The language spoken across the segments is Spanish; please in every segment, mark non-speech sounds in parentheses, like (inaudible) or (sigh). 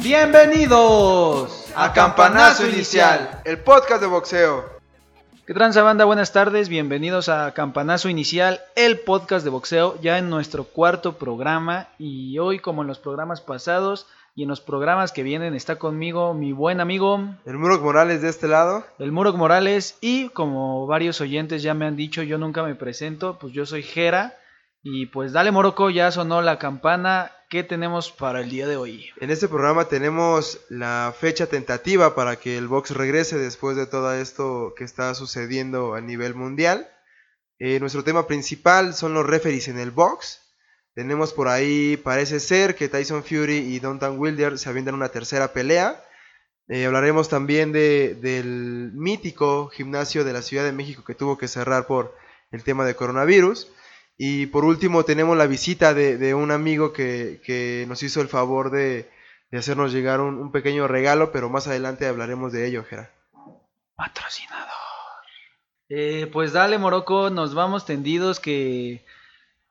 Bienvenidos a Campanazo Inicial, el podcast de boxeo. ¿Qué tranza banda? Buenas tardes, bienvenidos a Campanazo Inicial, el podcast de boxeo, ya en nuestro cuarto programa y hoy como en los programas pasados y en los programas que vienen está conmigo mi buen amigo el Murok Morales de este lado. El Murok Morales y como varios oyentes ya me han dicho, yo nunca me presento, pues yo soy Jera y pues dale Morocco, ya sonó la campana. ¿Qué tenemos para el día de hoy? En este programa tenemos la fecha tentativa para que el box regrese después de todo esto que está sucediendo a nivel mundial. Eh, nuestro tema principal son los referees en el box. Tenemos por ahí, parece ser que Tyson Fury y Dontan Wilder se avientan una tercera pelea. Eh, hablaremos también de, del mítico gimnasio de la Ciudad de México que tuvo que cerrar por el tema de coronavirus. Y por último tenemos la visita de, un amigo que, nos hizo el favor de, hacernos llegar un, pequeño regalo, pero más adelante hablaremos de ello, Gerard. Patrocinador. Eh, pues dale, Morocco, nos vamos tendidos que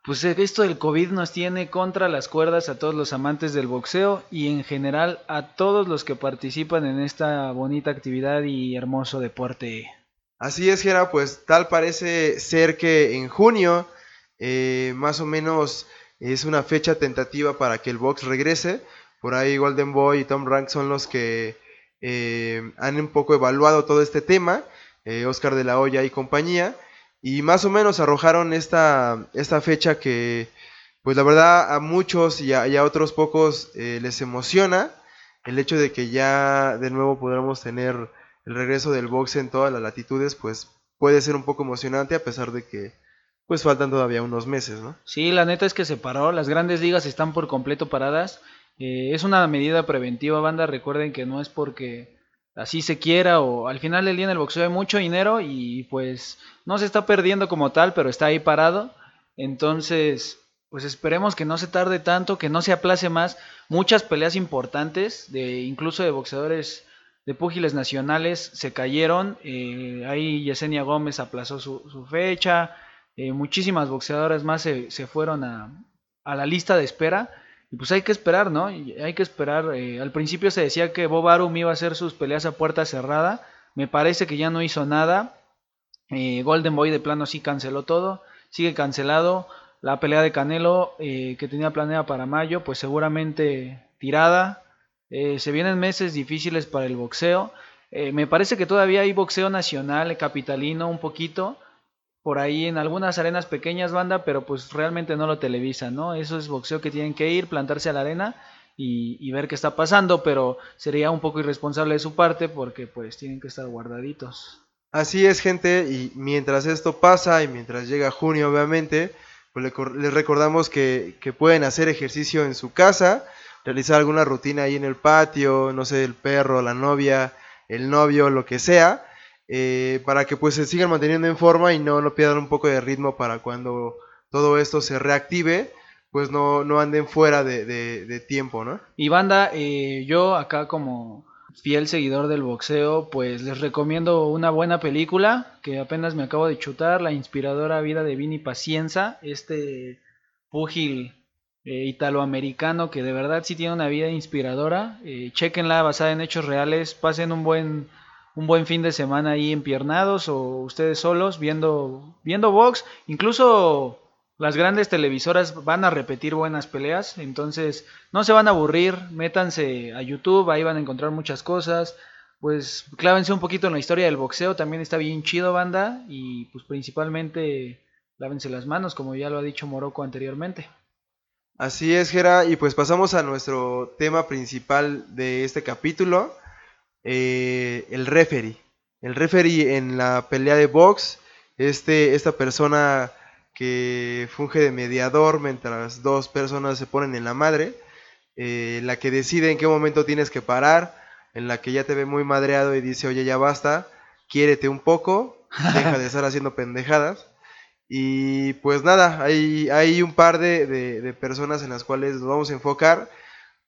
pues esto del COVID nos tiene contra las cuerdas a todos los amantes del boxeo y en general a todos los que participan en esta bonita actividad y hermoso deporte. Así es, Gera, pues tal parece ser que en junio eh, más o menos es una fecha tentativa para que el box regrese. Por ahí Golden Boy y Tom Rank son los que eh, han un poco evaluado todo este tema. Eh, Oscar de la Hoya y compañía. Y más o menos arrojaron esta, esta fecha que, pues la verdad, a muchos y a, otros pocos les emociona el hecho de que ya de nuevo podremos tener el regreso del box en todas las latitudes, pues puede ser un poco emocionante a pesar de que pues faltan todavía unos meses, ¿no? Sí, la neta es que se paró, las grandes ligas están por completo paradas. Eh, es una medida preventiva, banda. Recuerden que no es porque así se quiera o al final del día en el boxeo hay mucho dinero y pues no se está perdiendo como tal, pero está ahí parado. Entonces, pues esperemos que no se tarde tanto, que no se aplace más. Muchas peleas importantes, de incluso de boxeadores de púgiles nacionales, se cayeron. Eh, ahí Yesenia Gómez aplazó su, fecha. Eh, muchísimas boxeadoras más se, fueron a, la lista de espera. Y pues hay que esperar, ¿no? hay que esperar. Eh, al principio se decía que Bob Arum iba a hacer sus peleas a puerta cerrada. Me parece que ya no hizo nada. Eh, Golden Boy de plano sí canceló todo. Sigue cancelado. La pelea de Canelo que tenía planeada para mayo, pues seguramente tirada. se vienen meses difíciles para el boxeo. me parece que todavía hay boxeo nacional, capitalino, un poquito por ahí en algunas arenas pequeñas, banda, pero pues realmente no lo televisan, ¿no? Eso es boxeo que tienen que ir, plantarse a la arena y, ver qué está pasando, pero sería un poco irresponsable de su parte porque pues tienen que estar guardaditos. Así es, gente, y mientras esto pasa y mientras llega junio, obviamente, pues les recordamos que, que pueden hacer ejercicio en su casa, realizar alguna rutina ahí en el patio, no sé, el perro, la novia, el novio, lo que sea eh, para que pues se sigan manteniendo en forma y no, no pierdan un poco de ritmo para cuando todo esto se reactive, pues no, no anden fuera de, tiempo, ¿no? Y banda, eh, yo acá como fiel seguidor del boxeo, pues les recomiendo una buena película que apenas me acabo de chutar, la inspiradora vida de Vini Pacienza, este púgil eh, italoamericano que de verdad sí tiene una vida inspiradora. chequenla basada en hechos reales, pasen un buen un buen fin de semana ahí empiernados o ustedes solos viendo, viendo box. Incluso las grandes televisoras van a repetir buenas peleas, entonces no se van a aburrir, métanse a YouTube, ahí van a encontrar muchas cosas. Pues clávense un poquito en la historia del boxeo, también está bien chido banda y pues principalmente lávense las manos, como ya lo ha dicho Morocco anteriormente. Así es, Gera, y pues pasamos a nuestro tema principal de este capítulo, eh, el referee. El referee en la pelea de box, este, esta persona que funge de mediador mientras dos personas se ponen en la madre, eh, la que decide en qué momento tienes que parar, en la que ya te ve muy madreado y dice, oye, ya basta, quiérete un poco, deja de estar haciendo pendejadas. Y pues nada, hay, hay un par de, de personas en las cuales nos vamos a enfocar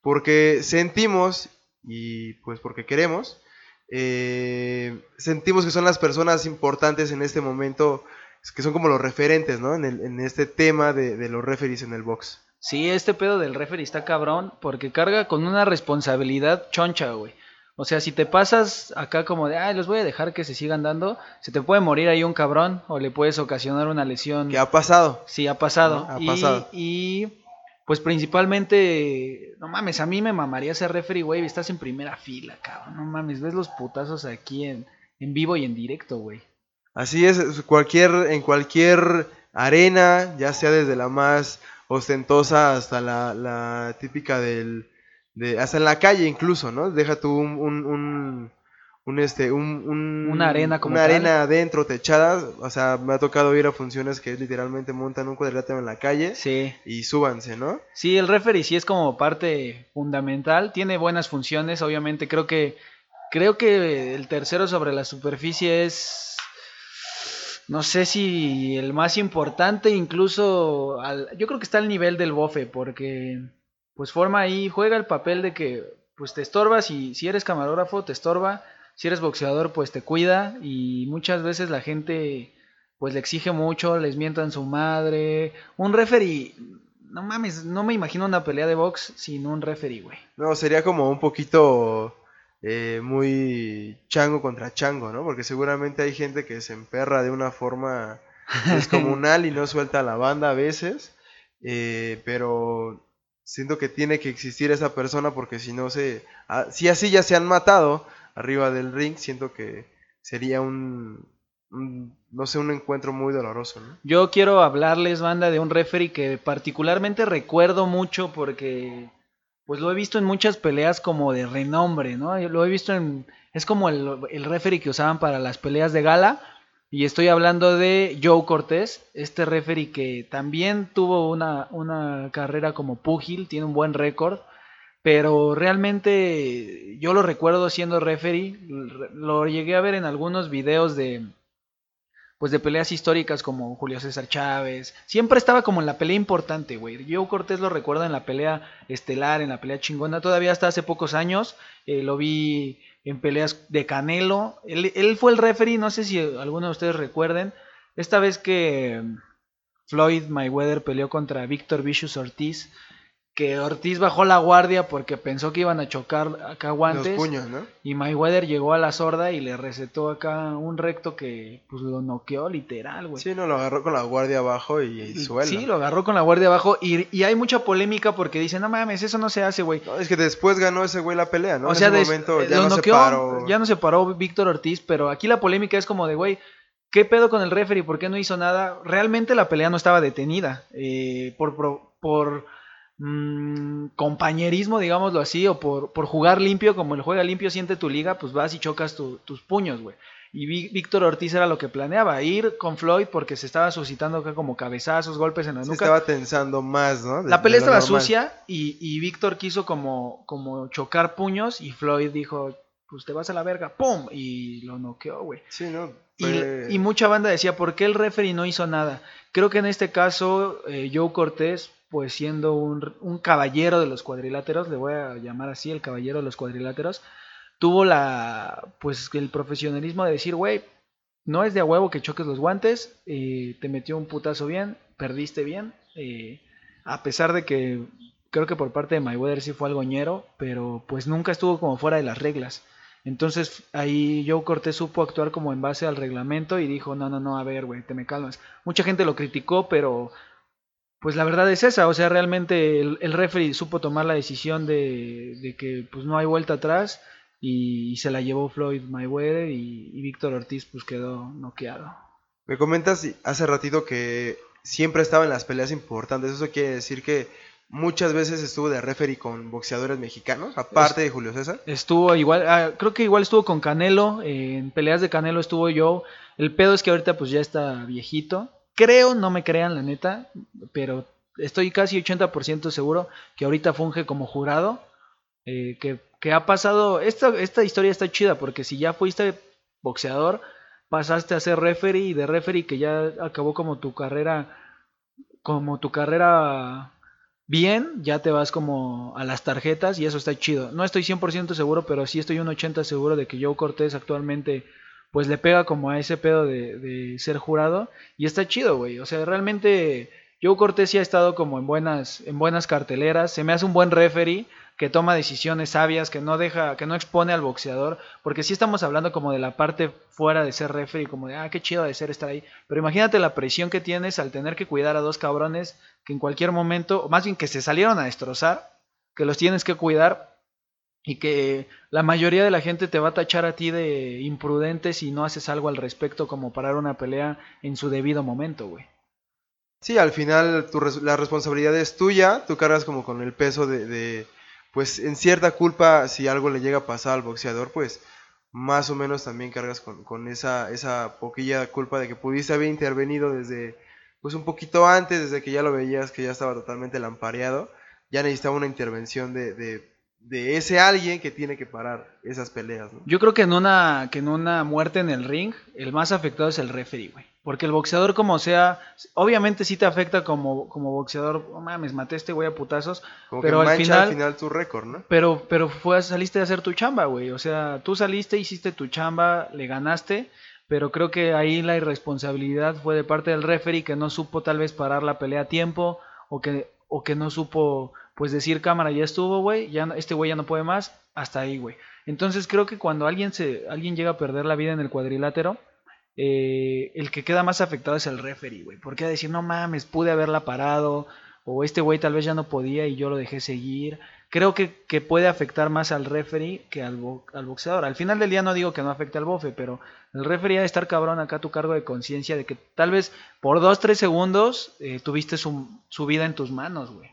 porque sentimos y pues porque queremos eh, sentimos que son las personas importantes en este momento, que son como los referentes, ¿no? En, el- en este tema de, de los referees en el box. Sí, este pedo del referee está cabrón porque carga con una responsabilidad choncha, güey. O sea, si te pasas acá como de, ay, los voy a dejar que se sigan dando, se te puede morir ahí un cabrón o le puedes ocasionar una lesión. ¿Qué ha pasado? Sí, ha pasado. Ha y, pasado. y, pues principalmente, no mames, a mí me mamaría ser referee, güey, estás en primera fila, cabrón. No mames, ves los putazos aquí en, en vivo y en directo, güey. Así es, cualquier, en cualquier arena, ya sea desde la más ostentosa hasta la, típica del, de, hasta en la calle incluso, ¿no? Deja tú un, un, un, un, este, un, un- Una arena como una tal. arena adentro techada, o sea, me ha tocado ir a funciones que literalmente montan un cuadrilátero en la calle Sí. y súbanse, ¿no? Sí, el referee sí es como parte fundamental, tiene buenas funciones, obviamente creo que creo que el tercero sobre la superficie es no sé si el más importante, incluso al- yo creo que está al nivel del bofe porque pues forma ahí, juega el papel de que pues te estorba si si eres camarógrafo te estorba, si eres boxeador pues te cuida y muchas veces la gente pues le exige mucho, les mientan su madre, un referee no mames, no me imagino una pelea de box sin un referee, güey. No, sería como un poquito eh, muy chango contra chango, ¿no? Porque seguramente hay gente que se emperra de una forma descomunal y no suelta la banda a veces, eh, pero siento que tiene que existir esa persona porque si no se... ah, si así ya se han matado arriba del ring, siento que sería un, no sé, un encuentro muy doloroso. Yo quiero hablarles, banda, de un referee que particularmente recuerdo mucho porque pues lo he visto en muchas peleas como de renombre, ¿no? Lo he visto en... Es como el, el referee que usaban para las peleas de gala. Y estoy hablando de Joe Cortés, este referee que también tuvo una, una carrera como púgil, tiene un buen récord. Pero realmente yo lo recuerdo siendo referee, lo llegué a ver en algunos videos de, pues de peleas históricas como Julio César Chávez. Siempre estaba como en la pelea importante, güey. Joe Cortés lo recuerdo en la pelea estelar, en la pelea chingona. Todavía hasta hace pocos años eh, lo vi en peleas de Canelo. Él, fue el referee, no sé si alguno de ustedes recuerden. Esta vez que Floyd Mayweather peleó contra Víctor Vicious Ortiz. Que Ortiz bajó la guardia porque pensó que iban a chocar acá guantes. Los puños, ¿no? Y Mayweather llegó a la sorda y le recetó acá un recto que pues lo noqueó literal, güey. Sí, no, lo agarró con la guardia abajo y, y suelo. Sí, lo agarró con la guardia abajo y, y hay mucha polémica porque dicen, no mames, eso no se hace, güey. No, es que después ganó ese güey la pelea, ¿no? o en sea, ese des- momento eh, ya lo no se paró. ya no se paró Víctor Ortiz, pero aquí la polémica es como de, güey, ¿qué pedo con el referee? ¿Por qué no hizo nada? Realmente la pelea no estaba detenida. eh, por pro- por mm, compañerismo, digámoslo así, o por, por jugar limpio, como el juega limpio siente tu liga, pues vas y chocas tu- tus puños, güey. Y Víctor Ortiz era lo que planeaba, ir con Floyd porque se estaba suscitando acá como cabezazos, golpes en la Se nuca. estaba tensando más, ¿no? De- La pelea estaba normal. sucia y, y Víctor quiso como, como chocar puños y Floyd dijo, pues te vas a la verga, ¡pum! Y lo noqueó, güey. Sí, ¿no? Y, y mucha banda decía, ¿por qué el referee no hizo nada? Creo que en este caso, eh, Joe Cortés, pues siendo un, un caballero de los cuadriláteros, le voy a llamar así, el caballero de los cuadriláteros, tuvo la, pues el profesionalismo de decir, güey, no es de a huevo que choques los guantes, eh, te metió un putazo bien, perdiste bien, eh, a pesar de que creo que por parte de Mayweather sí fue algo ñero, pero pues nunca estuvo como fuera de las reglas. Entonces ahí Joe Cortés supo actuar como en base al reglamento y dijo, no, no, no, a ver, güey, te me calmas. Mucha gente lo criticó, pero pues la verdad es esa, o sea, realmente el, el referee supo tomar la decisión de, de que pues no hay vuelta atrás y, se la llevó Floyd Mayweather y, y Víctor Ortiz pues quedó noqueado. Me comentas hace ratito que siempre estaba en las peleas importantes. Eso quiere decir que muchas veces estuvo de referee con boxeadores mexicanos, aparte de Julio César. Estuvo igual, ah, creo que igual estuvo con Canelo, eh, en peleas de Canelo estuvo yo. El pedo es que ahorita pues ya está viejito. Creo, no me crean la neta, pero estoy casi 80% seguro que ahorita funge como jurado. eh, que, que ha pasado, esta, esta historia está chida porque si ya fuiste boxeador, pasaste a ser referee y de referee que ya acabó como tu carrera, como tu carrera bien, ya te vas como a las tarjetas y eso está chido. No estoy 100% seguro, pero sí estoy un 80% seguro de que Joe Cortés actualmente pues le pega como a ese pedo de, ser jurado y está chido, güey. O sea, realmente Joe Cortés sí ha estado como en buenas, en buenas carteleras, se me hace un buen referee que toma decisiones sabias, que no deja, que no expone al boxeador, porque sí estamos hablando como de la parte fuera de ser referee, como de, ah, qué chido de ser estar ahí, pero imagínate la presión que tienes al tener que cuidar a dos cabrones que en cualquier momento, o más bien que se salieron a destrozar, que los tienes que cuidar y que la mayoría de la gente te va a tachar a ti de imprudente si no haces algo al respecto como parar una pelea en su debido momento, güey. Sí, al final tu la responsabilidad es tuya, tú cargas como con el peso de pues en cierta culpa, si algo le llega a pasar al boxeador, pues más o menos también cargas con, esa, esa poquilla culpa de que pudiste haber intervenido desde, pues un poquito antes, desde que ya lo veías que ya estaba totalmente lampareado, ya necesitaba una intervención de, de, de ese alguien que tiene que parar esas peleas. ¿no? Yo creo que en, una, que en una muerte en el ring, el más afectado es el referee, güey. Porque el boxeador, como sea, obviamente sí te afecta como, como boxeador. Oh, mames, maté a este güey a putazos. pero al final, al final tu récord, ¿no? Pero, pero fue, saliste a hacer tu chamba, güey. O sea, tú saliste, hiciste tu chamba, le ganaste. Pero creo que ahí la irresponsabilidad fue de parte del referee que no supo tal vez parar la pelea a tiempo. O que, o que no supo, pues decir cámara, ya estuvo, güey. Ya, este güey ya no puede más. Hasta ahí, güey. Entonces creo que cuando alguien, se, alguien llega a perder la vida en el cuadrilátero eh, el que queda más afectado es el referee, güey. Porque a decir, no mames, pude haberla parado, o este güey tal vez ya no podía y yo lo dejé seguir. Creo que, puede afectar más al referee que al, al, boxeador. Al final del día no digo que no afecte al bofe, pero el referee ha de estar cabrón acá a tu cargo de conciencia de que tal vez por dos, tres segundos eh, tuviste su, vida en tus manos, güey.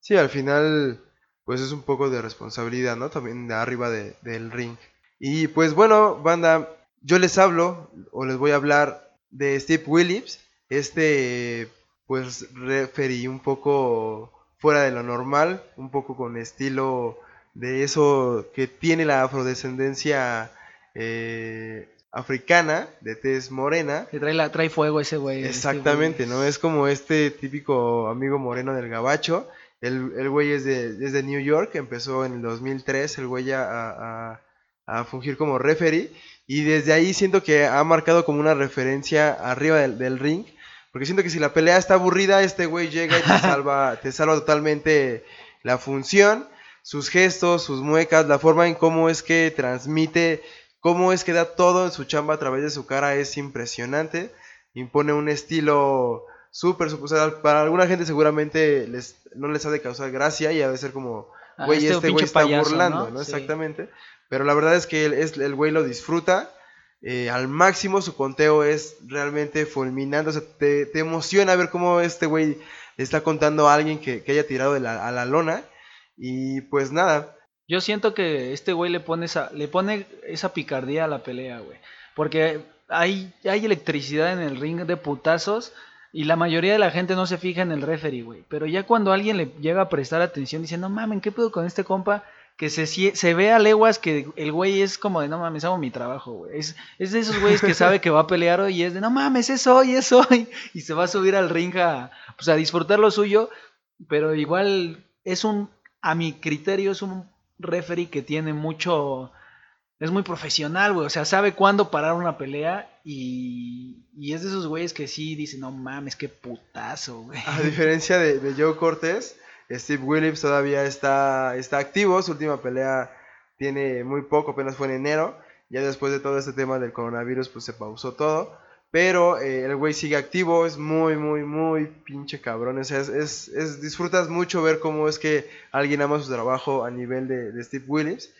Sí, al final, pues es un poco de responsabilidad, ¿no? También de arriba del ring. Y pues bueno, banda, yo les hablo o les voy a hablar de Steve Williams, este pues referí un poco fuera de lo normal, un poco con estilo de eso que tiene la afrodescendencia eh, africana, de tez morena. Que trae, la, trae fuego ese güey. Exactamente, ¿no? Es como este típico amigo moreno del gabacho. El, güey es de, de New York, empezó en el 2003 el güey a, a, a fungir como referee y desde ahí siento que ha marcado como una referencia arriba del, ring. Porque siento que si la pelea está aburrida, este güey llega y te (laughs) salva, te salva totalmente la función, sus gestos, sus muecas, la forma en cómo es que transmite, cómo es que da todo en su chamba a través de su cara es impresionante. Impone un estilo súper, súper, para alguna gente seguramente les, no les ha de causar gracia y ha de ser como, ah, güey, este, este güey está burlando, ¿no? Exactamente. Pero la verdad es que el, es, el güey lo disfruta eh, al máximo. Su conteo es realmente fulminante. O sea, te, emociona ver cómo este güey está contando a alguien que, haya tirado de la, a la lona. Y pues nada. Yo siento que este güey le pone esa, le pone esa picardía a la pelea, güey. Porque hay, hay electricidad en el ring de putazos. Y la mayoría de la gente no se fija en el referee, güey. Pero ya cuando alguien le llega a prestar atención, dice, no mames, ¿qué puedo con este compa? que se, se ve a leguas que el güey es como de no mames, hago mi trabajo, güey. Es, es de esos güeyes que sabe que va a pelear hoy y es de no mames, es hoy, es hoy. (laughs) Y se va a subir al ring a, pues, a disfrutar lo suyo, pero igual es un, a mi criterio, es un referee que tiene mucho, es muy profesional, güey. O sea, sabe cuándo parar una pelea y, es de esos güeyes que sí dicen, no mames, qué putazo, güey. A diferencia de, de Joe Cortés Steve Williams todavía está, está activo, su última pelea tiene muy poco, apenas fue en enero. Ya después de todo este tema del coronavirus, pues se pausó todo. Pero eh, el güey sigue activo, es muy, muy, muy pinche cabrón. Es, es, disfrutas mucho ver cómo es que alguien ama su trabajo a nivel de, Steve Williams.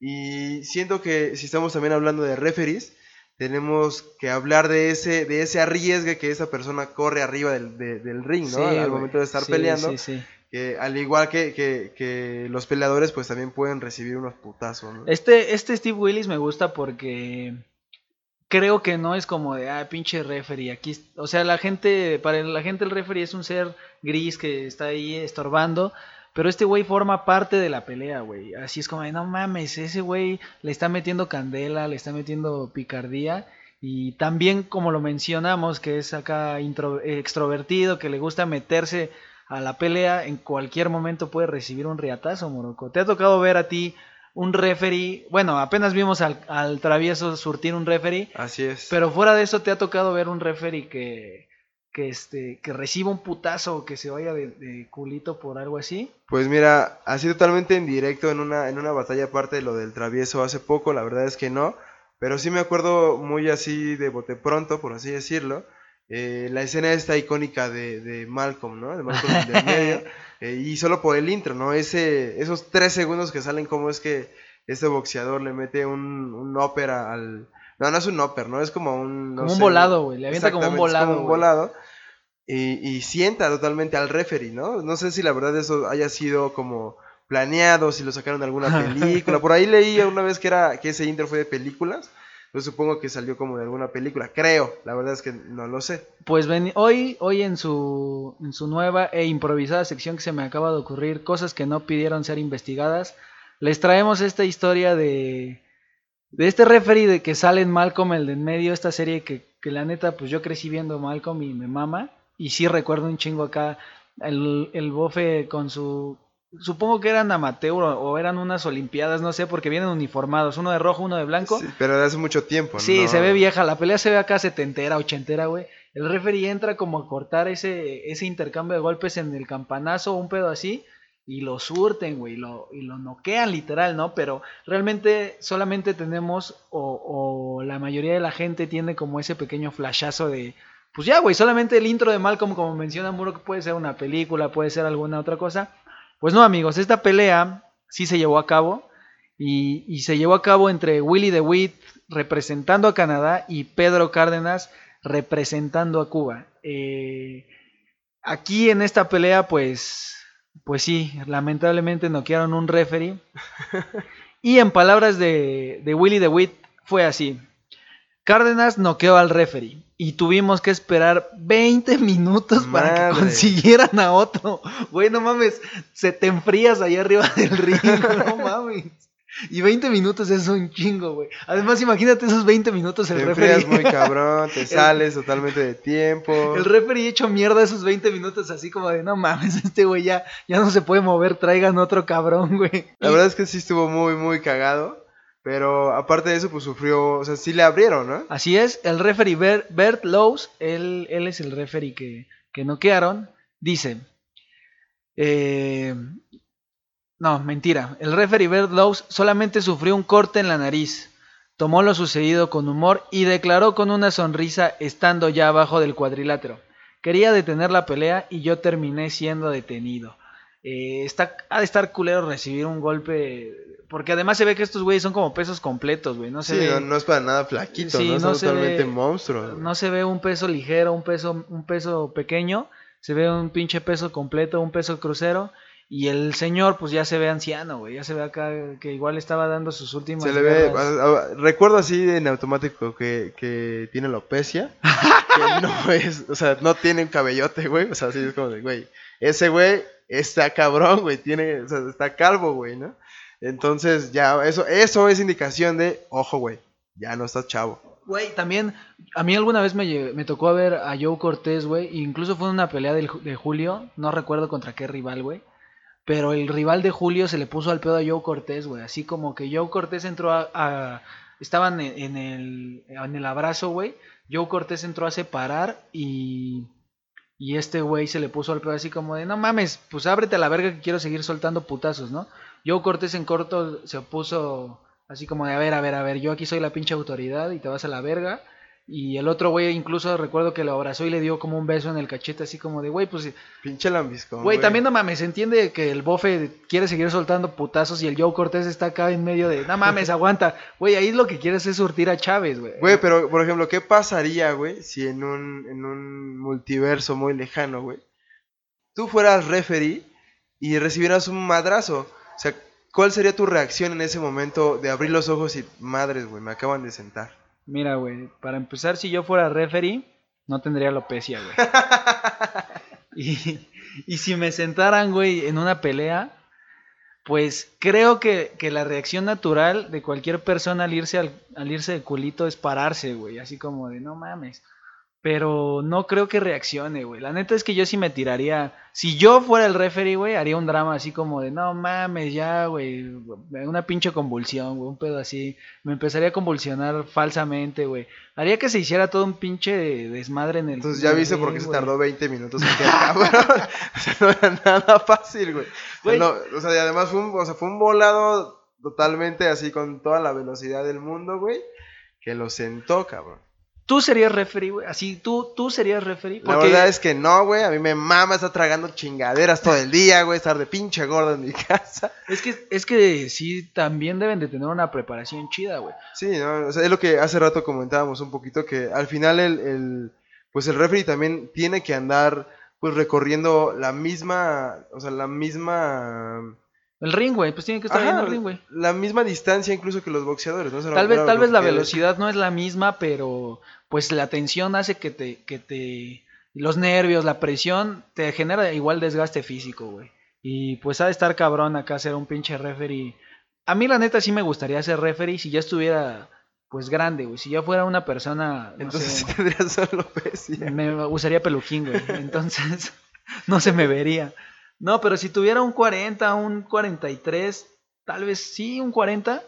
Y siento que si estamos también hablando de referees, tenemos que hablar de ese, de ese arriesgue que esa persona corre arriba del, del ring, ¿no? Al momento de estar peleando. Sí, que al igual que, que, los peleadores, pues también pueden recibir unos putazos. Este, este Steve Willis me gusta porque creo que no es como de, ah, pinche referee. Aquí, o sea, la gente, para la gente el referee es un ser gris que está ahí estorbando. Pero este güey forma parte de la pelea, güey. Así es como de, no mames, ese güey le está metiendo candela, le está metiendo picardía. Y también, como lo mencionamos, que es acá extrovertido, que le gusta meterse a la pelea, en cualquier momento puede recibir un riatazo, Morocco. ¿Te ha tocado ver a ti un referee? Bueno, apenas vimos al, al travieso surtir un referee. Así es. Pero fuera de eso, ¿te ha tocado ver un referee que, que, este, que reciba un putazo o que se vaya de, de culito por algo así? Pues mira, así totalmente en directo en una, en una batalla aparte de lo del travieso hace poco, la verdad es que no. Pero sí me acuerdo muy así de bote pronto, por así decirlo. eh, la escena esta icónica de, de Malcolm, ¿no? De Malcolm del (laughs) medio. eh, y solo por el intro, ¿no? Ese, esos tres segundos que salen, como es que este boxeador le mete un, un ópera al. No, no es un óper, ¿no? Es como un. no Como un volado, güey. Le avienta como un es volado. un güey. volado. Y, y sienta totalmente al referee, ¿no? No sé si la verdad eso haya sido como planeado, si lo sacaron de alguna (laughs) película. Por ahí leí una vez que era que ese intro fue de películas. Yo supongo que salió como de alguna película. Creo, la verdad es que no lo sé. Pues ven, hoy, hoy en su, en su nueva e improvisada sección que se me acaba de ocurrir, cosas que no pidieron ser investigadas, les traemos esta historia de, de este referee de que sale en Malcolm, el de en medio, esta serie que, que la neta, pues yo crecí viendo Malcolm y me mama, y sí recuerdo un chingo acá, el, el bofe con su... Supongo que eran amateur o, o eran unas olimpiadas, no sé, porque vienen uniformados, uno de rojo, uno de blanco. Sí, pero de hace mucho tiempo, Sí, ¿no? se ve vieja, la pelea se ve acá setentera, ochentera, güey. El referee entra como a cortar ese, ese intercambio de golpes en el campanazo, un pedo así, y lo surten, güey, y lo, y lo noquean literal, ¿no? Pero realmente solamente tenemos, o, o la mayoría de la gente tiene como ese pequeño flashazo de, pues ya, güey, solamente el intro de Malcolm, como menciona Muro, que puede ser una película, puede ser alguna otra cosa. Pues no, amigos, esta pelea sí se llevó a cabo. Y, y se llevó a cabo entre Willy DeWitt representando a Canadá y Pedro Cárdenas representando a Cuba. Eh, aquí en esta pelea, pues, pues sí, lamentablemente noquearon un referee. y en palabras de, de Willy DeWitt fue así. Cárdenas noqueó al referee y tuvimos que esperar 20 minutos para que consiguieran a otro. Güey, no mames, se te enfrías allá arriba del ring, (laughs) no mames. (laughs) Y 20 minutos es un chingo, güey. Además, imagínate esos 20 minutos el Te referee. muy (laughs) cabrón, te sales totalmente de tiempo. El referee hecho mierda esos 20 minutos así como de, no mames, este güey ya, ya no se puede mover, traigan otro cabrón, güey. La verdad es que sí estuvo muy, muy cagado. Pero aparte de eso, pues sufrió, o sea, sí le abrieron, ¿no? Así es, el referee Ber- Bert Lowe's, él, él es el referee que, que noquearon, dice, eh, no, mentira, el referee Bert Lowe's solamente sufrió un corte en la nariz, tomó lo sucedido con humor y declaró con una sonrisa estando ya abajo del cuadrilátero. Quería detener la pelea y yo terminé siendo detenido. Eh, está, ha de estar culero recibir un golpe, porque además se ve que estos güeyes son como pesos completos, güey, no se Sí, ve... no, no es para nada flaquito, Sí, ¿no? no Son se totalmente ve- monstruos. No se ve un peso ligero, un peso, un peso pequeño, se ve un pinche peso completo, un peso crucero. Y el señor, pues ya se ve anciano, güey. Ya se ve acá que igual estaba dando sus últimas. Se le ve, recuerdo así en automático que, que tiene alopecia, (laughs) que no es, o sea, no tiene un cabellote, güey, o sea, así es como de, güey, ese güey está cabrón, güey, tiene, o sea, está calvo, güey, ¿no? Entonces, ya, eso, eso es indicación de, ojo, güey, ya no estás chavo. Güey, también, a mí alguna vez me, me tocó ver a Joe Cortés, güey. Incluso fue en una pelea del de Julio. No recuerdo contra qué rival, güey. Pero el rival de Julio se le puso al pedo a Joe Cortés, güey. Así como que Joe Cortés entró a. a- estaban en, el, en el abrazo, güey. Joe Cortés entró a separar y. Y este güey se le puso al pedo así como de: No mames, pues ábrete a la verga que quiero seguir soltando putazos, ¿no? Joe Cortés en corto se puso así como de: A ver, a ver, a ver, yo aquí soy la pinche autoridad y te vas a la verga. Y el otro güey incluso recuerdo que lo abrazó y le dio como un beso en el cachete, así como de, güey, pues Pinche lambiscón. Güey, también no mames, se entiende que el bofe quiere seguir soltando putazos y el Joe Cortés está acá en medio de, no mames, (laughs) aguanta. Güey, ahí lo que quieres es surtir a Chávez, güey. Güey, pero, por ejemplo, ¿qué pasaría, güey, si en un, en un multiverso muy lejano, güey, tú fueras referee y recibieras un madrazo? O sea, ¿cuál sería tu reacción en ese momento de abrir los ojos y, madres, güey, me acaban de sentar? Mira, güey, para empezar, si yo fuera referee, no tendría alopecia, güey. (laughs) y, y si me sentaran, güey, en una pelea, pues creo que, que la reacción natural de cualquier persona al irse, al, al irse de culito es pararse, güey. Así como de, no mames. Pero no creo que reaccione, güey. La neta es que yo sí me tiraría. Si yo fuera el referee, güey, haría un drama así como de no mames, ya, güey. Una pinche convulsión, güey. Un pedo así. Me empezaría a convulsionar falsamente, güey. Haría que se hiciera todo un pinche desmadre en el. Entonces ya viste por qué se tardó 20 minutos en cabrón. o sea, no era nada fácil, güey. O sea, no, o sea, y además fue un, o sea, fue un volado totalmente así con toda la velocidad del mundo, güey. Que lo sentó, cabrón. Tú serías referee, güey. Así, tú, tú serías referee. La verdad es que no, güey. A mí me mama estar tragando chingaderas todo el día, güey. Estar de pinche gordo en mi (laughs) casa. Es que, es que sí, también deben de tener una preparación chida, güey. Sí, no, o sea, es lo que hace rato comentábamos un poquito, que al final el, el pues el referee también tiene que andar, pues recorriendo la misma, o sea, la misma el ring, güey, pues tiene que estar en el ring, güey. La misma distancia incluso que los boxeadores, ¿no? Tal vez, tal vez la velocidad no es la misma, pero pues la tensión hace que te, que te, los nervios, la presión, te genera igual desgaste físico, güey. Y pues ha de estar cabrón acá ser un pinche referee. A mí la neta sí me gustaría ser referee si ya estuviera pues grande, güey. Si ya fuera una persona. Entonces sí tendrías solo Me usaría peluquín, güey. Entonces (laughs) no se me vería. No, pero si tuviera un 40, un 43, tal vez sí, un 40,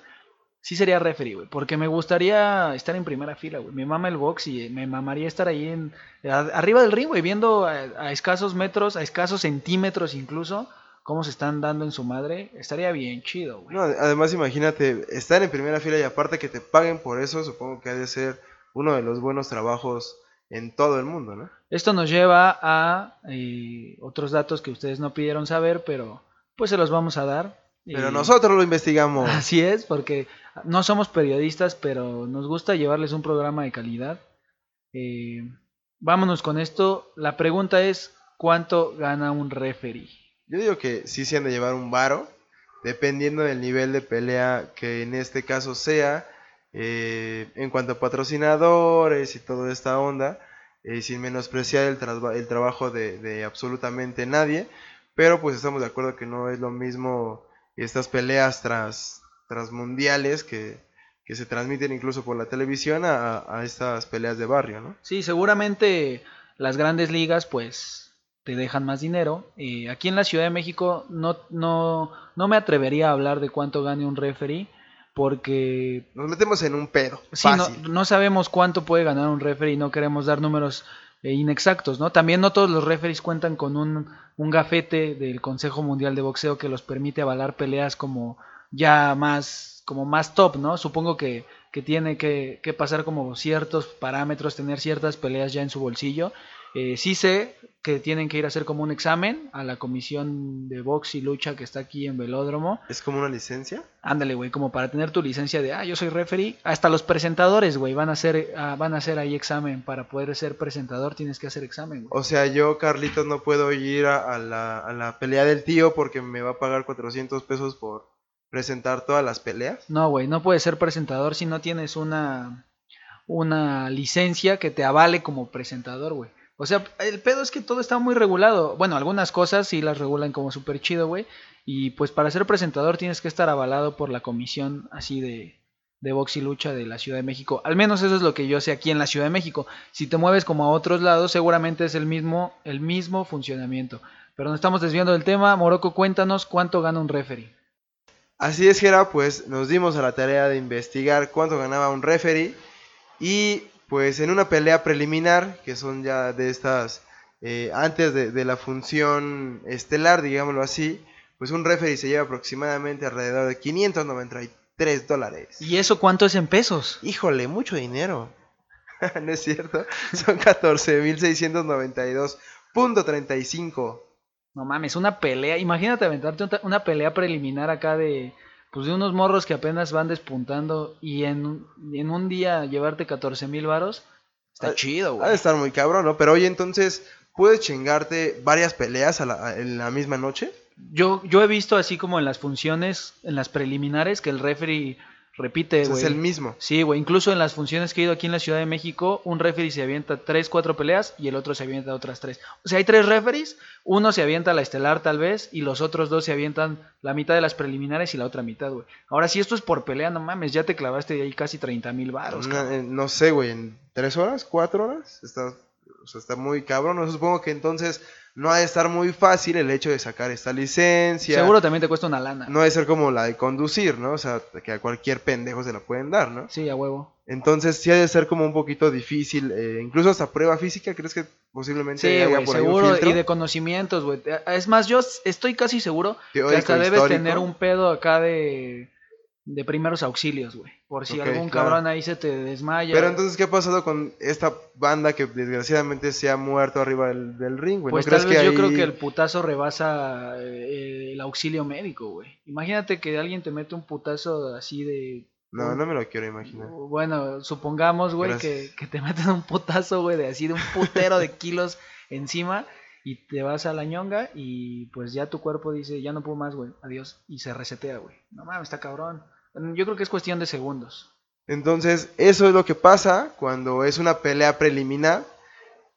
sí sería referee, güey. Porque me gustaría estar en primera fila, güey. Me mama el box y me mamaría estar ahí en, arriba del ring, güey, viendo a, escasos metros, a escasos centímetros incluso, cómo se están dando en su madre. Estaría bien chido, güey. No, además imagínate, estar en primera fila y aparte que te paguen por eso, supongo que ha de ser uno de los buenos trabajos en todo el mundo, ¿no? Esto nos lleva a eh, otros datos que ustedes no pidieron saber, pero pues se los vamos a dar. Pero nosotros lo investigamos. Así es, porque no somos periodistas, pero nos gusta llevarles un programa de calidad. Eh, vámonos con esto. La pregunta es, ¿cuánto gana un referee? Yo digo que sí se han de llevar un varo, dependiendo del nivel de pelea que en este caso sea eh, en cuanto a patrocinadores y toda esta onda, eh, sin menospreciar el, el trabajo de, absolutamente nadie, pero pues estamos de acuerdo que no es lo mismo estas peleas tras, tras mundiales que, que se transmiten incluso por la televisión a, a, estas peleas de barrio, ¿no? Sí, seguramente las grandes ligas pues te dejan más dinero. Eh, aquí en la Ciudad de México no, no, no me atrevería a hablar de cuánto gane un referee porque nos metemos en un pedo. Sí, no, sabemos cuánto puede ganar un referee no queremos dar números inexactos, ¿no? También no todos los referees cuentan con un, un gafete del Consejo Mundial de Boxeo que los permite avalar peleas como ya más como más top, ¿no? Supongo que, que tiene que, que, pasar como ciertos parámetros, tener ciertas peleas ya en su bolsillo eh, sí sé que tienen que ir a hacer como un examen a la comisión de box y lucha que está aquí en Velódromo. ¿Es como una licencia? Ándale, güey, como para tener tu licencia de, ah, yo soy referee. Hasta los presentadores, güey, van a hacer, ah, van a hacer ahí examen. Para poder ser presentador tienes que hacer examen, O sea, yo, Carlitos, no puedo ir a, la, a la pelea del tío porque me va a pagar 400 pesos por presentar todas las peleas. No, güey, no puedes ser presentador si no tienes una, una licencia que te avale como presentador, güey. O sea, el pedo es que todo está muy regulado. Bueno, algunas cosas sí las regulan como súper chido, güey. Y pues para ser presentador tienes que estar avalado por la comisión así de, de box y lucha de la Ciudad de México. Al menos eso es lo que yo sé aquí en la Ciudad de México. Si te mueves como a otros lados, seguramente es el mismo, el mismo funcionamiento. Pero nos estamos desviando del tema. Morocco, cuéntanos cuánto gana un referee. Así es, Gera, pues nos dimos a la tarea de investigar cuánto ganaba un referee. Y pues en una pelea preliminar, que son ya de estas, eh, antes de, la función estelar, digámoslo así, pues un referee se lleva aproximadamente alrededor de 593 dólares. ¿Y eso cuánto es en pesos? Híjole, mucho dinero. (laughs) ¿No es cierto? Son 14.692.35. No mames, una pelea. Imagínate aventarte una pelea preliminar acá de pues de unos morros que apenas van despuntando y en, en un día llevarte 14 mil varos, está chido, güey. Ha de estar muy cabrón, ¿no? Pero oye, entonces, ¿puedes chingarte varias peleas en la misma noche? Yo, yo he visto así como en las funciones, en las preliminares, que el referee repite, güey. es el mismo. Sí, güey, incluso en las funciones que he ido aquí en la Ciudad de México, un referee se avienta tres, cuatro peleas y el otro se avienta otras tres. O sea, hay tres referees, uno se avienta la estelar tal vez y los otros dos se avientan la mitad de las preliminares y la otra mitad, güey. Ahora, si esto es por pelea, no mames, ya te clavaste de ahí casi 30 mil baros. Una- eh, no sé, güey, en tres horas, cuatro horas, está, o sea, está muy cabrón. Yo supongo que entonces no ha de estar muy fácil el hecho de sacar esta licencia. Seguro también te cuesta una lana. No ha de ser como la de conducir, ¿no? O sea, que a cualquier pendejo se la pueden dar, ¿no? Sí, a huevo. Entonces sí ha de ser como un poquito difícil, eh, incluso hasta prueba física, ¿crees que posiblemente Sí, haya güey, por ahí un seguro. filtro? Y de conocimientos, güey. Es más, yo estoy casi seguro que hasta debes histórico. tener un pedo acá de, de primeros auxilios, güey. Por si algún claro. cabrón ahí se te desmaya. Pero entonces, ¿qué ha pasado con esta banda que desgraciadamente se ha muerto arriba del, del ring, güey? ¿No Pues crees tal vez yo ahí- creo que el putazo rebasa eh, el auxilio médico, güey. Imagínate que alguien te mete un putazo así de... No, no me lo quiero imaginar. Bueno, supongamos, güey, que, que te meten un putazo, güey, de así de un putero de kilos encima y te vas a la ñonga y pues ya tu cuerpo dice, ya no puedo más, güey, adiós, y se resetea, güey. No mames, está cabrón. Yo creo que es cuestión de segundos. Entonces, eso es lo que pasa cuando es una pelea preliminar.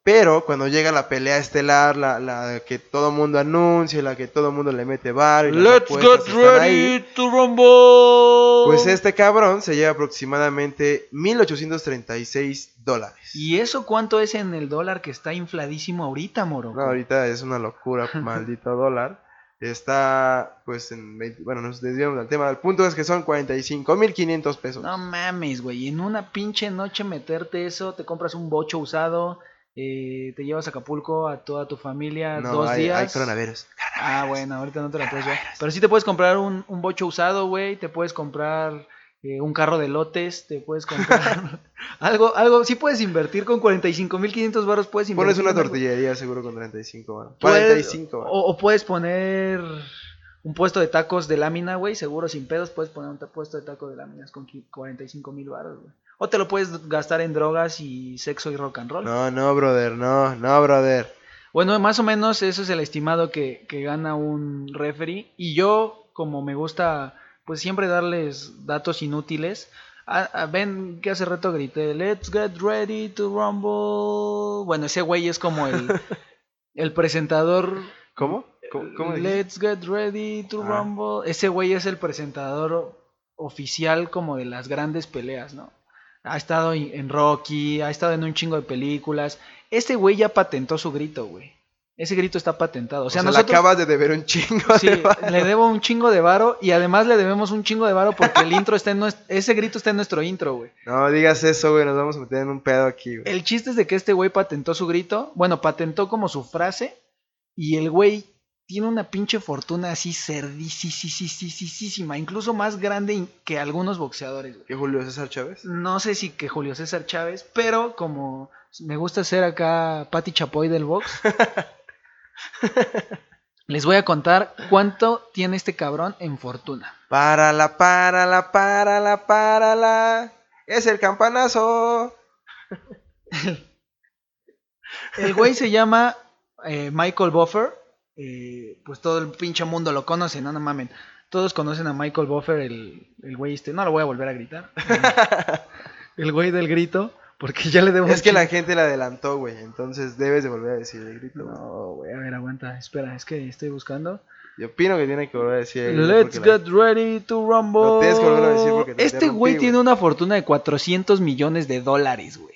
Pero cuando llega la pelea estelar, la, la que todo mundo anuncia, la que todo mundo le mete bar y apuestas están ahí, to rumble. pues este cabrón se lleva aproximadamente 1836 dólares. ¿Y eso cuánto es en el dólar que está infladísimo ahorita, moro? No, ahorita es una locura, (laughs) maldito dólar. Está, pues, en 20 bueno, nos desviamos del tema. El punto es que son 45.500 pesos. No mames, güey. En una pinche noche meterte eso, te compras un bocho usado, eh, te llevas a Acapulco a toda tu familia No, dos hay, días. hay coronavirus. Ah, bueno, ahorita no te la puedes ver. Pero sí te puedes comprar un, un bocho usado, güey. Te puedes comprar eh, un carro de lotes. Te puedes comprar (laughs) algo, algo. Sí puedes invertir con 45.500 baros. Puedes invertir. Pones una tortillería seguro con 35 baros. Puedes- 45 baros. o, o puedes poner un puesto de tacos de lámina, güey. Seguro sin pedos puedes poner un puesto de tacos de láminas con qui- 45 mil baros, güey. O te lo puedes gastar en drogas y sexo y rock and roll. No, no, brother, no, no, brother. Bueno, más o menos eso es el estimado que, que gana un referee. Y yo, como me gusta, pues siempre darles datos inútiles. Ah, ah, ven que hace rato grité, let's get ready to rumble. Bueno, ese güey es como el, (laughs) el presentador. ¿Cómo? ¿Cómo, cómo dijiste? let's get ready to Ah. rumble. Ese güey es el presentador oficial como de las grandes peleas, ¿no? Ha estado en en Rocky, ha estado en un chingo de películas. Este güey ya patentó su grito, güey. Ese grito está patentado. O sea, le nosotros acabas de deber un chingo sí, de varo. le debo un chingo de varo y además le debemos un chingo de varo porque el intro está en nuestro, ese grito está en nuestro intro, güey. No digas eso, güey, nos vamos a meter en un pedo aquí, güey. El chiste es de que este güey patentó su grito, bueno, patentó como su frase y el güey tiene una pinche fortuna así cerdísima, incluso más grande que algunos boxeadores, güey. ¿Qué Julio César Chávez? No sé si que Julio César Chávez, pero como me gusta ser acá Pati Chapoy del box, (laughs) (laughs) les voy a contar cuánto tiene este cabrón en fortuna. Párala, párala, párala, párala. Es el campanazo. (laughs) El güey se llama eh, Michael Buffer. eh, pues todo el pinche mundo lo conoce, no, no mamen. Todos conocen a Michael Buffer, el, el güey este. No lo voy a volver a gritar. (laughs) el güey del grito, porque ya le debo. Es que la gente le adelantó, güey. Entonces debes de volver a decir el grito. No, güey, a ver, aguanta. Espera, es que estoy buscando. Yo opino que tiene que volver a decir el. Let's porque la- get ready to rumble. Lo tienes que volver a decir porque te Este güey. tiene una fortuna de 400 millones de dólares, güey.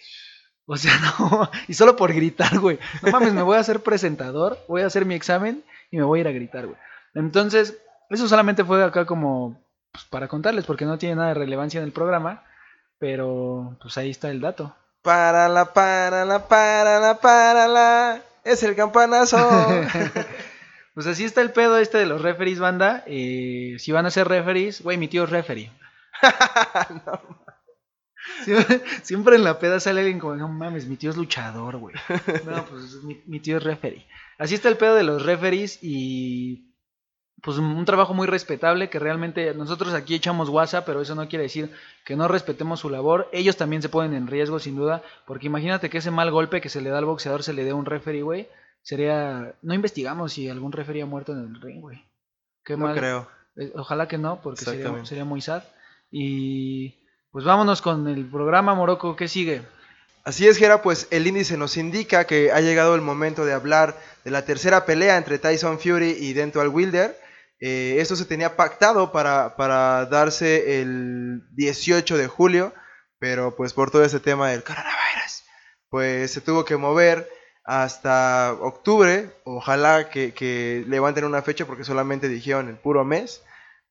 O sea, (laughs) no. Y solo por gritar, güey. No mames, me voy a hacer presentador, voy a hacer mi examen y me voy a ir a gritar, güey. Entonces, eso solamente fue acá como pues, para contarles, porque no tiene nada de relevancia en el programa. Pero, pues ahí está el dato. Párala, párala, párala, párala. Es el campanazo. (laughs) Pues así está el pedo este de los referees, banda. Eh, si van a ser referees, güey, mi tío es referee. (laughs) Siempre, siempre en la peda sale alguien como, no mames, mi tío es luchador, güey. (laughs) No, pues mi, mi tío es referee. Así está el pedo de los referees y pues un, trabajo muy respetable que realmente nosotros aquí echamos WhatsApp, pero eso no quiere decir que no respetemos su labor. Ellos también se ponen en riesgo, sin duda, porque imagínate que ese mal golpe que se le da al boxeador se le dé a un referee, güey. Sería... No investigamos si algún referee ha muerto en el ring, güey. Qué no mal. creo. Eh, Ojalá que no, porque sería, sería muy sad. Y pues vámonos con el programa Morocco, ¿qué sigue? Así es, Gera, pues el índice nos indica que ha llegado el momento de hablar de la tercera pelea entre Tyson Fury y Dental Wilder. Eh, esto se tenía pactado para, para, darse el 18 de julio, pero pues por todo ese tema del coronavirus, pues se tuvo que mover hasta octubre. Ojalá que, que levanten una fecha porque solamente dijeron el puro mes,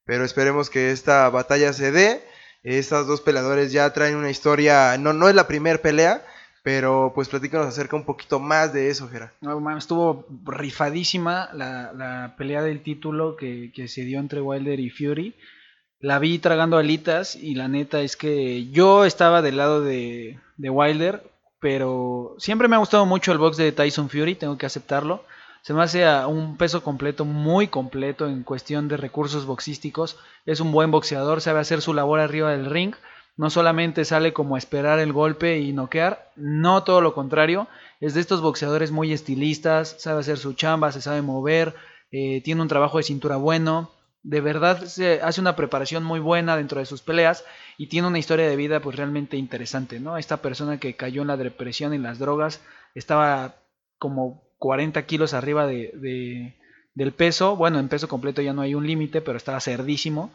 pero esperemos que esta batalla se dé. Estas dos peleadores ya traen una historia, no, no es la primera pelea, pero pues platícanos acerca un poquito más de eso, Gera. No, estuvo rifadísima la, la pelea del título que, que, se dio entre Wilder y Fury. La vi tragando alitas y la neta es que yo estaba del lado de, de Wilder, pero siempre me ha gustado mucho el box de Tyson Fury, tengo que aceptarlo. Se me hace a un peso completo, muy completo en cuestión de recursos boxísticos. Es un buen boxeador, sabe hacer su labor arriba del ring. No solamente sale como a esperar el golpe y noquear, no todo lo contrario. Es de estos boxeadores muy estilistas, sabe hacer su chamba, se sabe mover, eh, tiene un trabajo de cintura bueno. De verdad se hace una preparación muy buena dentro de sus peleas y tiene una historia de vida pues realmente interesante, ¿no? Esta persona que cayó en la depresión y las drogas estaba como 40 kilos arriba de, del peso. Bueno, en peso completo ya no hay un límite, pero estaba cerdísimo.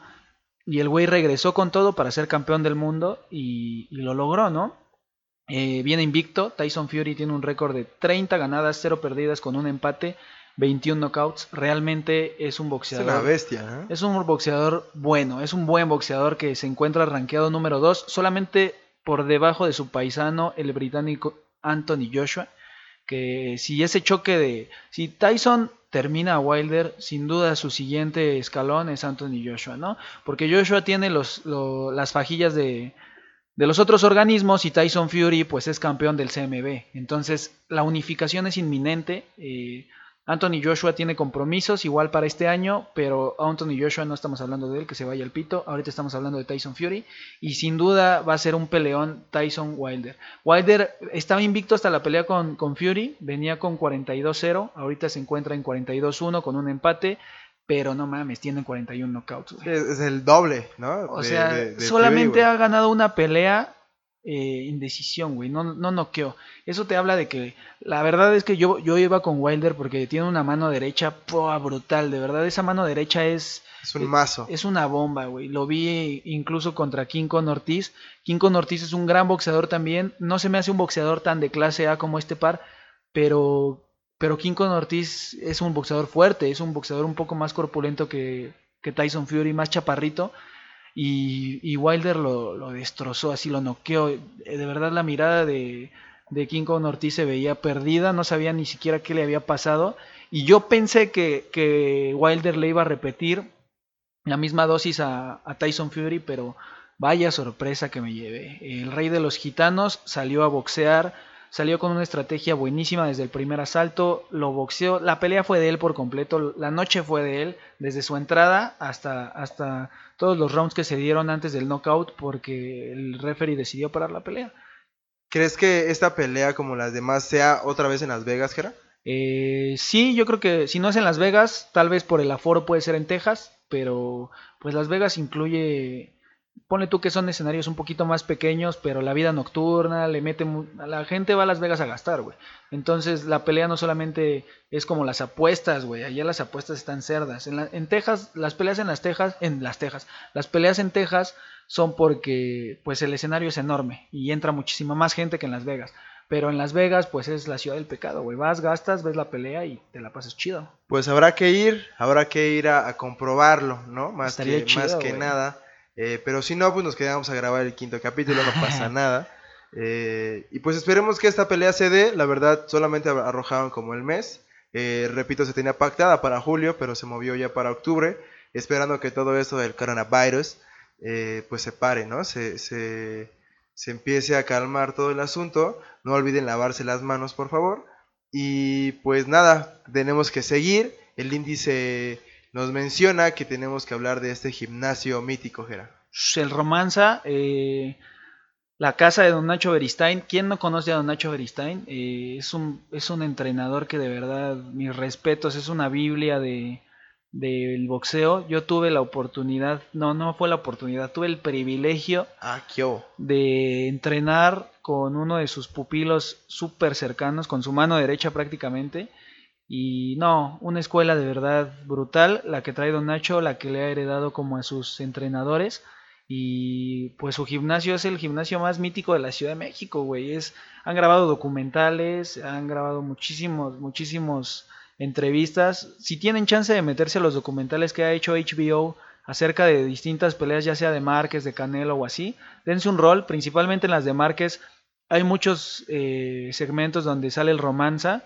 Y el güey regresó con todo para ser campeón del mundo y, lo logró, ¿no? Eh, viene invicto. Tyson Fury tiene un récord de 30 ganadas, 0 perdidas con un empate, 21 knockouts. Realmente es un boxeador. Es una bestia, ¿eh? Es un boxeador bueno, es un buen boxeador que se encuentra rankeado número 2, solamente por debajo de su paisano, el británico Anthony Joshua que si ese choque de... Si Tyson termina a Wilder, sin duda su siguiente escalón es Anthony Joshua, ¿no? Porque Joshua tiene los, las fajillas de, de los otros organismos y Tyson Fury pues es campeón del CMB. Entonces la unificación es inminente. Eh, Anthony Joshua tiene compromisos igual para este año, pero Anthony Joshua no estamos hablando de él, que se vaya al pito. Ahorita estamos hablando de Tyson Fury. Y sin duda va a ser un peleón Tyson Wilder. Wilder estaba invicto hasta la pelea con, con Fury, venía con 42-0, ahorita se encuentra en 42-1 con un empate. Pero no mames, tiene 41 knockouts. Es, el doble, ¿no? O sea, solamente ha ganado una pelea eh, indecisión, güey, no, no noqueó. Eso te habla de que la verdad es que yo, yo iba con Wilder porque tiene una mano derecha brutal, de verdad esa mano derecha es... Es un mazo. Es, una bomba, güey. Lo vi incluso contra King Con Ortiz. King Con Ortiz es un gran boxeador también. No se me hace un boxeador tan de clase A como este par, pero, pero King Con Ortiz es un boxeador fuerte, es un boxeador un poco más corpulento que, que Tyson Fury, más chaparrito y, Wilder lo, destrozó, así lo noqueó. Eh, de verdad la mirada de, de King Kong Ortiz se veía perdida, no sabía ni siquiera qué le había pasado. Y yo pensé que, que Wilder le iba a repetir la misma dosis a, a, Tyson Fury, pero vaya sorpresa que me llevé. El rey de los gitanos salió a boxear Salió con una estrategia buenísima desde el primer asalto, lo boxeó, la pelea fue de él por completo, la noche fue de él, desde su entrada hasta, hasta todos los rounds que se dieron antes del knockout porque el referee decidió parar la pelea. ¿Crees que esta pelea como las demás sea otra vez en Las Vegas, Gera? Eh, sí, yo creo que si no es en Las Vegas, tal vez por el aforo puede ser en Texas, pero pues Las Vegas incluye Pone tú que son escenarios un poquito más pequeños, pero la vida nocturna le mete. A la gente va a Las Vegas a gastar, güey. Entonces la pelea no solamente es como las apuestas, güey. Allá las apuestas están cerdas. En, en Texas, las peleas en las Texas, en las Texas, las peleas en Texas son porque pues el escenario es enorme y entra muchísima más gente que en Las Vegas. Pero en Las Vegas, pues es la ciudad del pecado, güey. Vas, gastas, ves la pelea y te la pasas chido. Pues habrá que ir, habrá que ir a, comprobarlo, ¿no? Más que, más que nada. Eh, pero si no, pues nos quedamos a grabar el quinto capítulo, no pasa (laughs) nada. Eh, y pues esperemos que esta pelea se dé. La verdad, solamente arrojaron como el mes. Eh, repito, se tenía pactada para julio, pero se movió ya para octubre. Esperando que todo esto del coronavirus pues se pare, ¿no? Se, se, se empiece a calmar todo el asunto. No olviden lavarse las manos, por favor. Y pues nada, tenemos que seguir. El índice nos menciona que tenemos que hablar de este gimnasio mítico, Gera. El romanza, eh, la casa de Don Nacho Beristain. ¿Quién no conoce a Don Nacho Beristain? Eh, es, un, es un entrenador que de verdad, mis respetos, es una Biblia de, del boxeo, yo tuve la oportunidad, no, no fue la oportunidad, tuve el privilegio Ah, de entrenar con uno de sus pupilos súper cercanos, con su mano derecha prácticamente. Y no, una escuela de verdad brutal, la que trae Don Nacho, la que le ha heredado como a sus entrenadores. Y pues su gimnasio es el gimnasio más mítico de la Ciudad de México, güey. Es, han grabado documentales, han grabado muchísimos, muchísimos entrevistas. Si tienen chance de meterse a los documentales que ha hecho HBO acerca de distintas peleas, ya sea de Márquez, de Canelo o así, dense un rol, principalmente en las de Márquez. Hay muchos eh, segmentos donde sale el romanza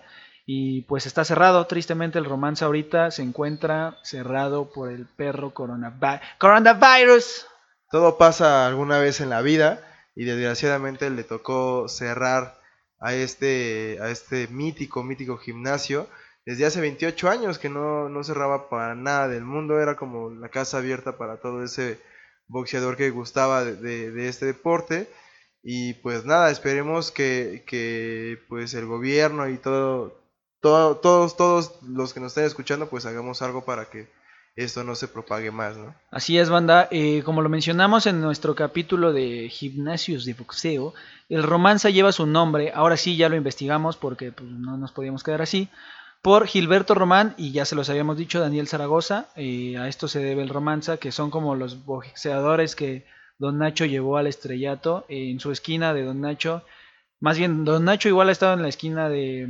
y pues está cerrado. Tristemente el romanza ahorita se encuentra cerrado por el perro coronavi- coronavirus. Todo pasa alguna vez en la vida y desgraciadamente le tocó cerrar a este, a este mítico, mítico gimnasio. Desde hace 28 años que no, no cerraba para nada del mundo, era como la casa abierta para todo ese boxeador que gustaba de, de- de este deporte. Y pues nada, esperemos que, que pues el gobierno y todo, todo, todos, todos los que nos estén escuchando, pues hagamos algo para que esto no se propague más, ¿no? Así es, banda. Eh, como lo mencionamos en nuestro capítulo de gimnasios de boxeo, el romanza lleva su nombre. Ahora sí, ya lo investigamos porque pues, no nos podíamos quedar así. Por Gilberto Román, y ya se los habíamos dicho, Daniel Zaragoza. eh, a esto se debe el romanza, que son como los boxeadores que Don Nacho llevó al estrellato. en su esquina de Don Nacho. Más bien, Don Nacho igual ha estado en la esquina de.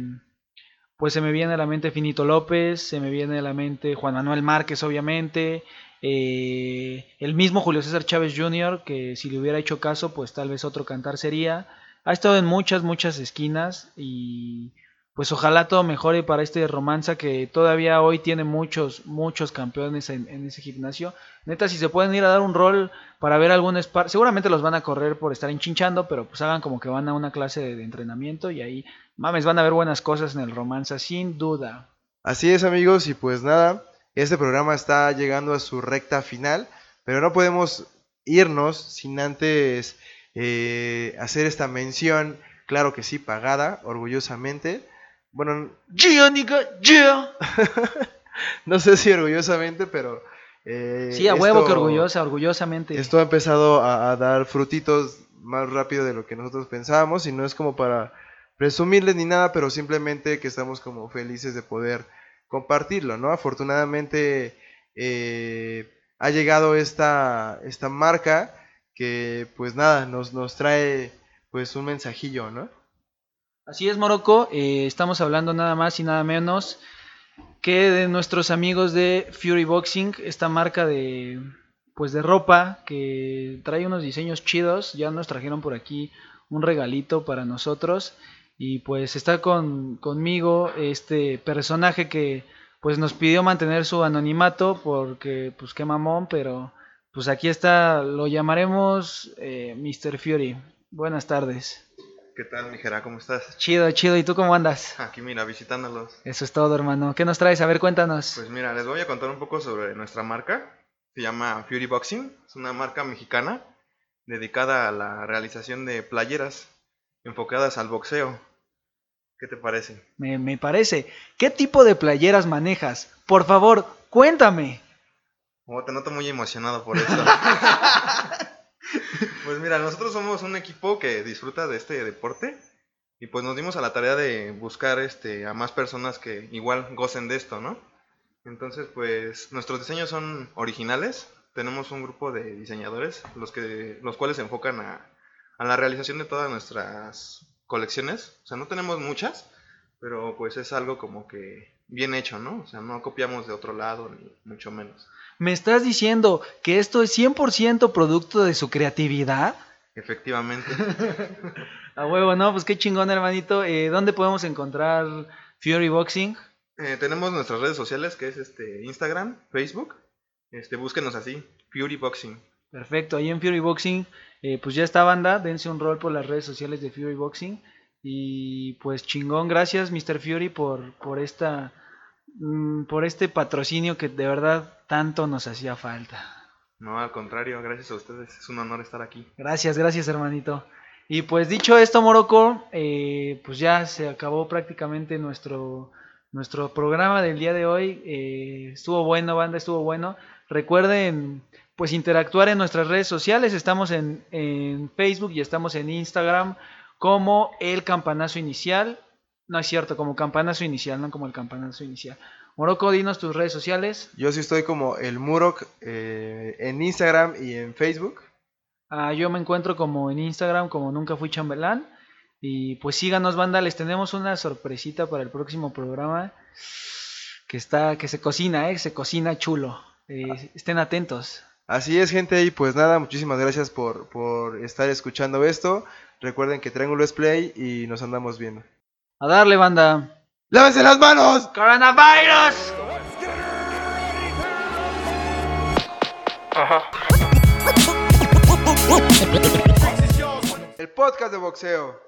Pues se me viene a la mente Finito López, se me viene a la mente Juan Manuel Márquez, obviamente. eh, el mismo Julio César Chávez Jr., que si le hubiera hecho caso, pues tal vez otro cantar sería. Ha estado en muchas, muchas esquinas y pues ojalá todo mejore para este romanza que todavía hoy tiene muchos, muchos campeones en, ese gimnasio. Neta, si se pueden ir a dar un rol para ver algún spar, seguramente los van a correr por estar enchinchando, pero pues hagan como que van a una clase de, de entrenamiento y ahí, mames, van a ver buenas cosas en el romanza, sin duda. Así es amigos y pues nada, este programa está llegando a su recta final, pero no podemos irnos sin antes eh, hacer esta mención, claro que sí, pagada, orgullosamente. Bueno, ¡Yeah, nigga! ¡Yeah! (laughs) no sé si orgullosamente, pero... eh, Sí, a huevo esto- que orgullosa, orgullosamente. Esto ha empezado a, a dar frutitos más rápido de lo que nosotros pensábamos y no es como para presumirles ni nada, pero simplemente que estamos como felices de poder compartirlo, ¿no? Afortunadamente eh, ha llegado esta, esta marca que pues nada, nos, nos trae pues un mensajillo, ¿no? Así es, Morocco. eh, estamos hablando nada más y nada menos que de nuestros amigos de Fury Boxing, esta marca de pues de ropa que trae unos diseños chidos. Ya nos trajeron por aquí un regalito para nosotros y pues está con conmigo este personaje que pues nos pidió mantener su anonimato porque pues qué mamón, pero pues aquí está, lo llamaremos eh, Mr. Fury. Buenas tardes. ¿Qué tal, mijera? ¿Cómo estás? Chido, chido. ¿Y tú cómo andas? Aquí, mira, visitándolos. Eso es todo, hermano. ¿Qué nos traes? A ver, cuéntanos. Pues mira, les voy a contar un poco sobre nuestra marca. Se llama Fury Boxing. Es una marca mexicana dedicada a la realización de playeras enfocadas al boxeo. ¿Qué te parece? Me, me parece. ¿Qué tipo de playeras manejas? Por favor, cuéntame. Oh, te noto muy emocionado por eso. (laughs) pues mira, nosotros somos un equipo que disfruta de este deporte y pues nos dimos a la tarea de buscar este a más personas que igual gocen de esto, ¿no? Entonces, pues nuestros diseños son originales. Tenemos un grupo de diseñadores, los que los cuales se enfocan a, a la realización de todas nuestras colecciones. O sea, no tenemos muchas, pero pues es algo como que bien hecho, ¿no? O sea, no copiamos de otro lado ni mucho menos. ¿Me estás diciendo que esto es 100% producto de su creatividad? Efectivamente. (laughs) A huevo, ¿no? Pues qué chingón, hermanito. Eh, ¿Dónde podemos encontrar Fury Boxing? Eh, tenemos nuestras redes sociales que es este Instagram, Facebook. Este, búsquenos así, Fury Boxing. Perfecto, ahí en Fury Boxing, eh, pues ya está banda, dense un rol por las redes sociales de Fury Boxing. Y pues chingón, gracias Mr. Fury por, por esta por este patrocinio que de verdad tanto nos hacía falta. No, al contrario, gracias a ustedes. Es un honor estar aquí. Gracias, gracias hermanito. Y pues dicho esto, Morocco, eh, pues ya se acabó prácticamente nuestro, nuestro programa del día de hoy. Eh, estuvo bueno, banda, estuvo bueno. Recuerden pues interactuar en nuestras redes sociales. Estamos en, en Facebook y estamos en Instagram como el campanazo inicial. No es cierto, como campanazo inicial, no como el campanazo inicial. Moroco, dinos tus redes sociales. Yo sí estoy como el Murok eh, en Instagram y en Facebook. Ah, yo me encuentro como en Instagram como nunca fui chambelán. Y pues síganos, banda, les tenemos una sorpresita para el próximo programa que está, que se cocina, eh, se cocina chulo. Eh, estén atentos. Así es, gente, y pues nada, muchísimas gracias por, por estar escuchando esto. Recuerden que Triángulo es Play y nos andamos viendo. A darle, banda. ¡Lávense las manos! ¡Coronavirus! El podcast de boxeo.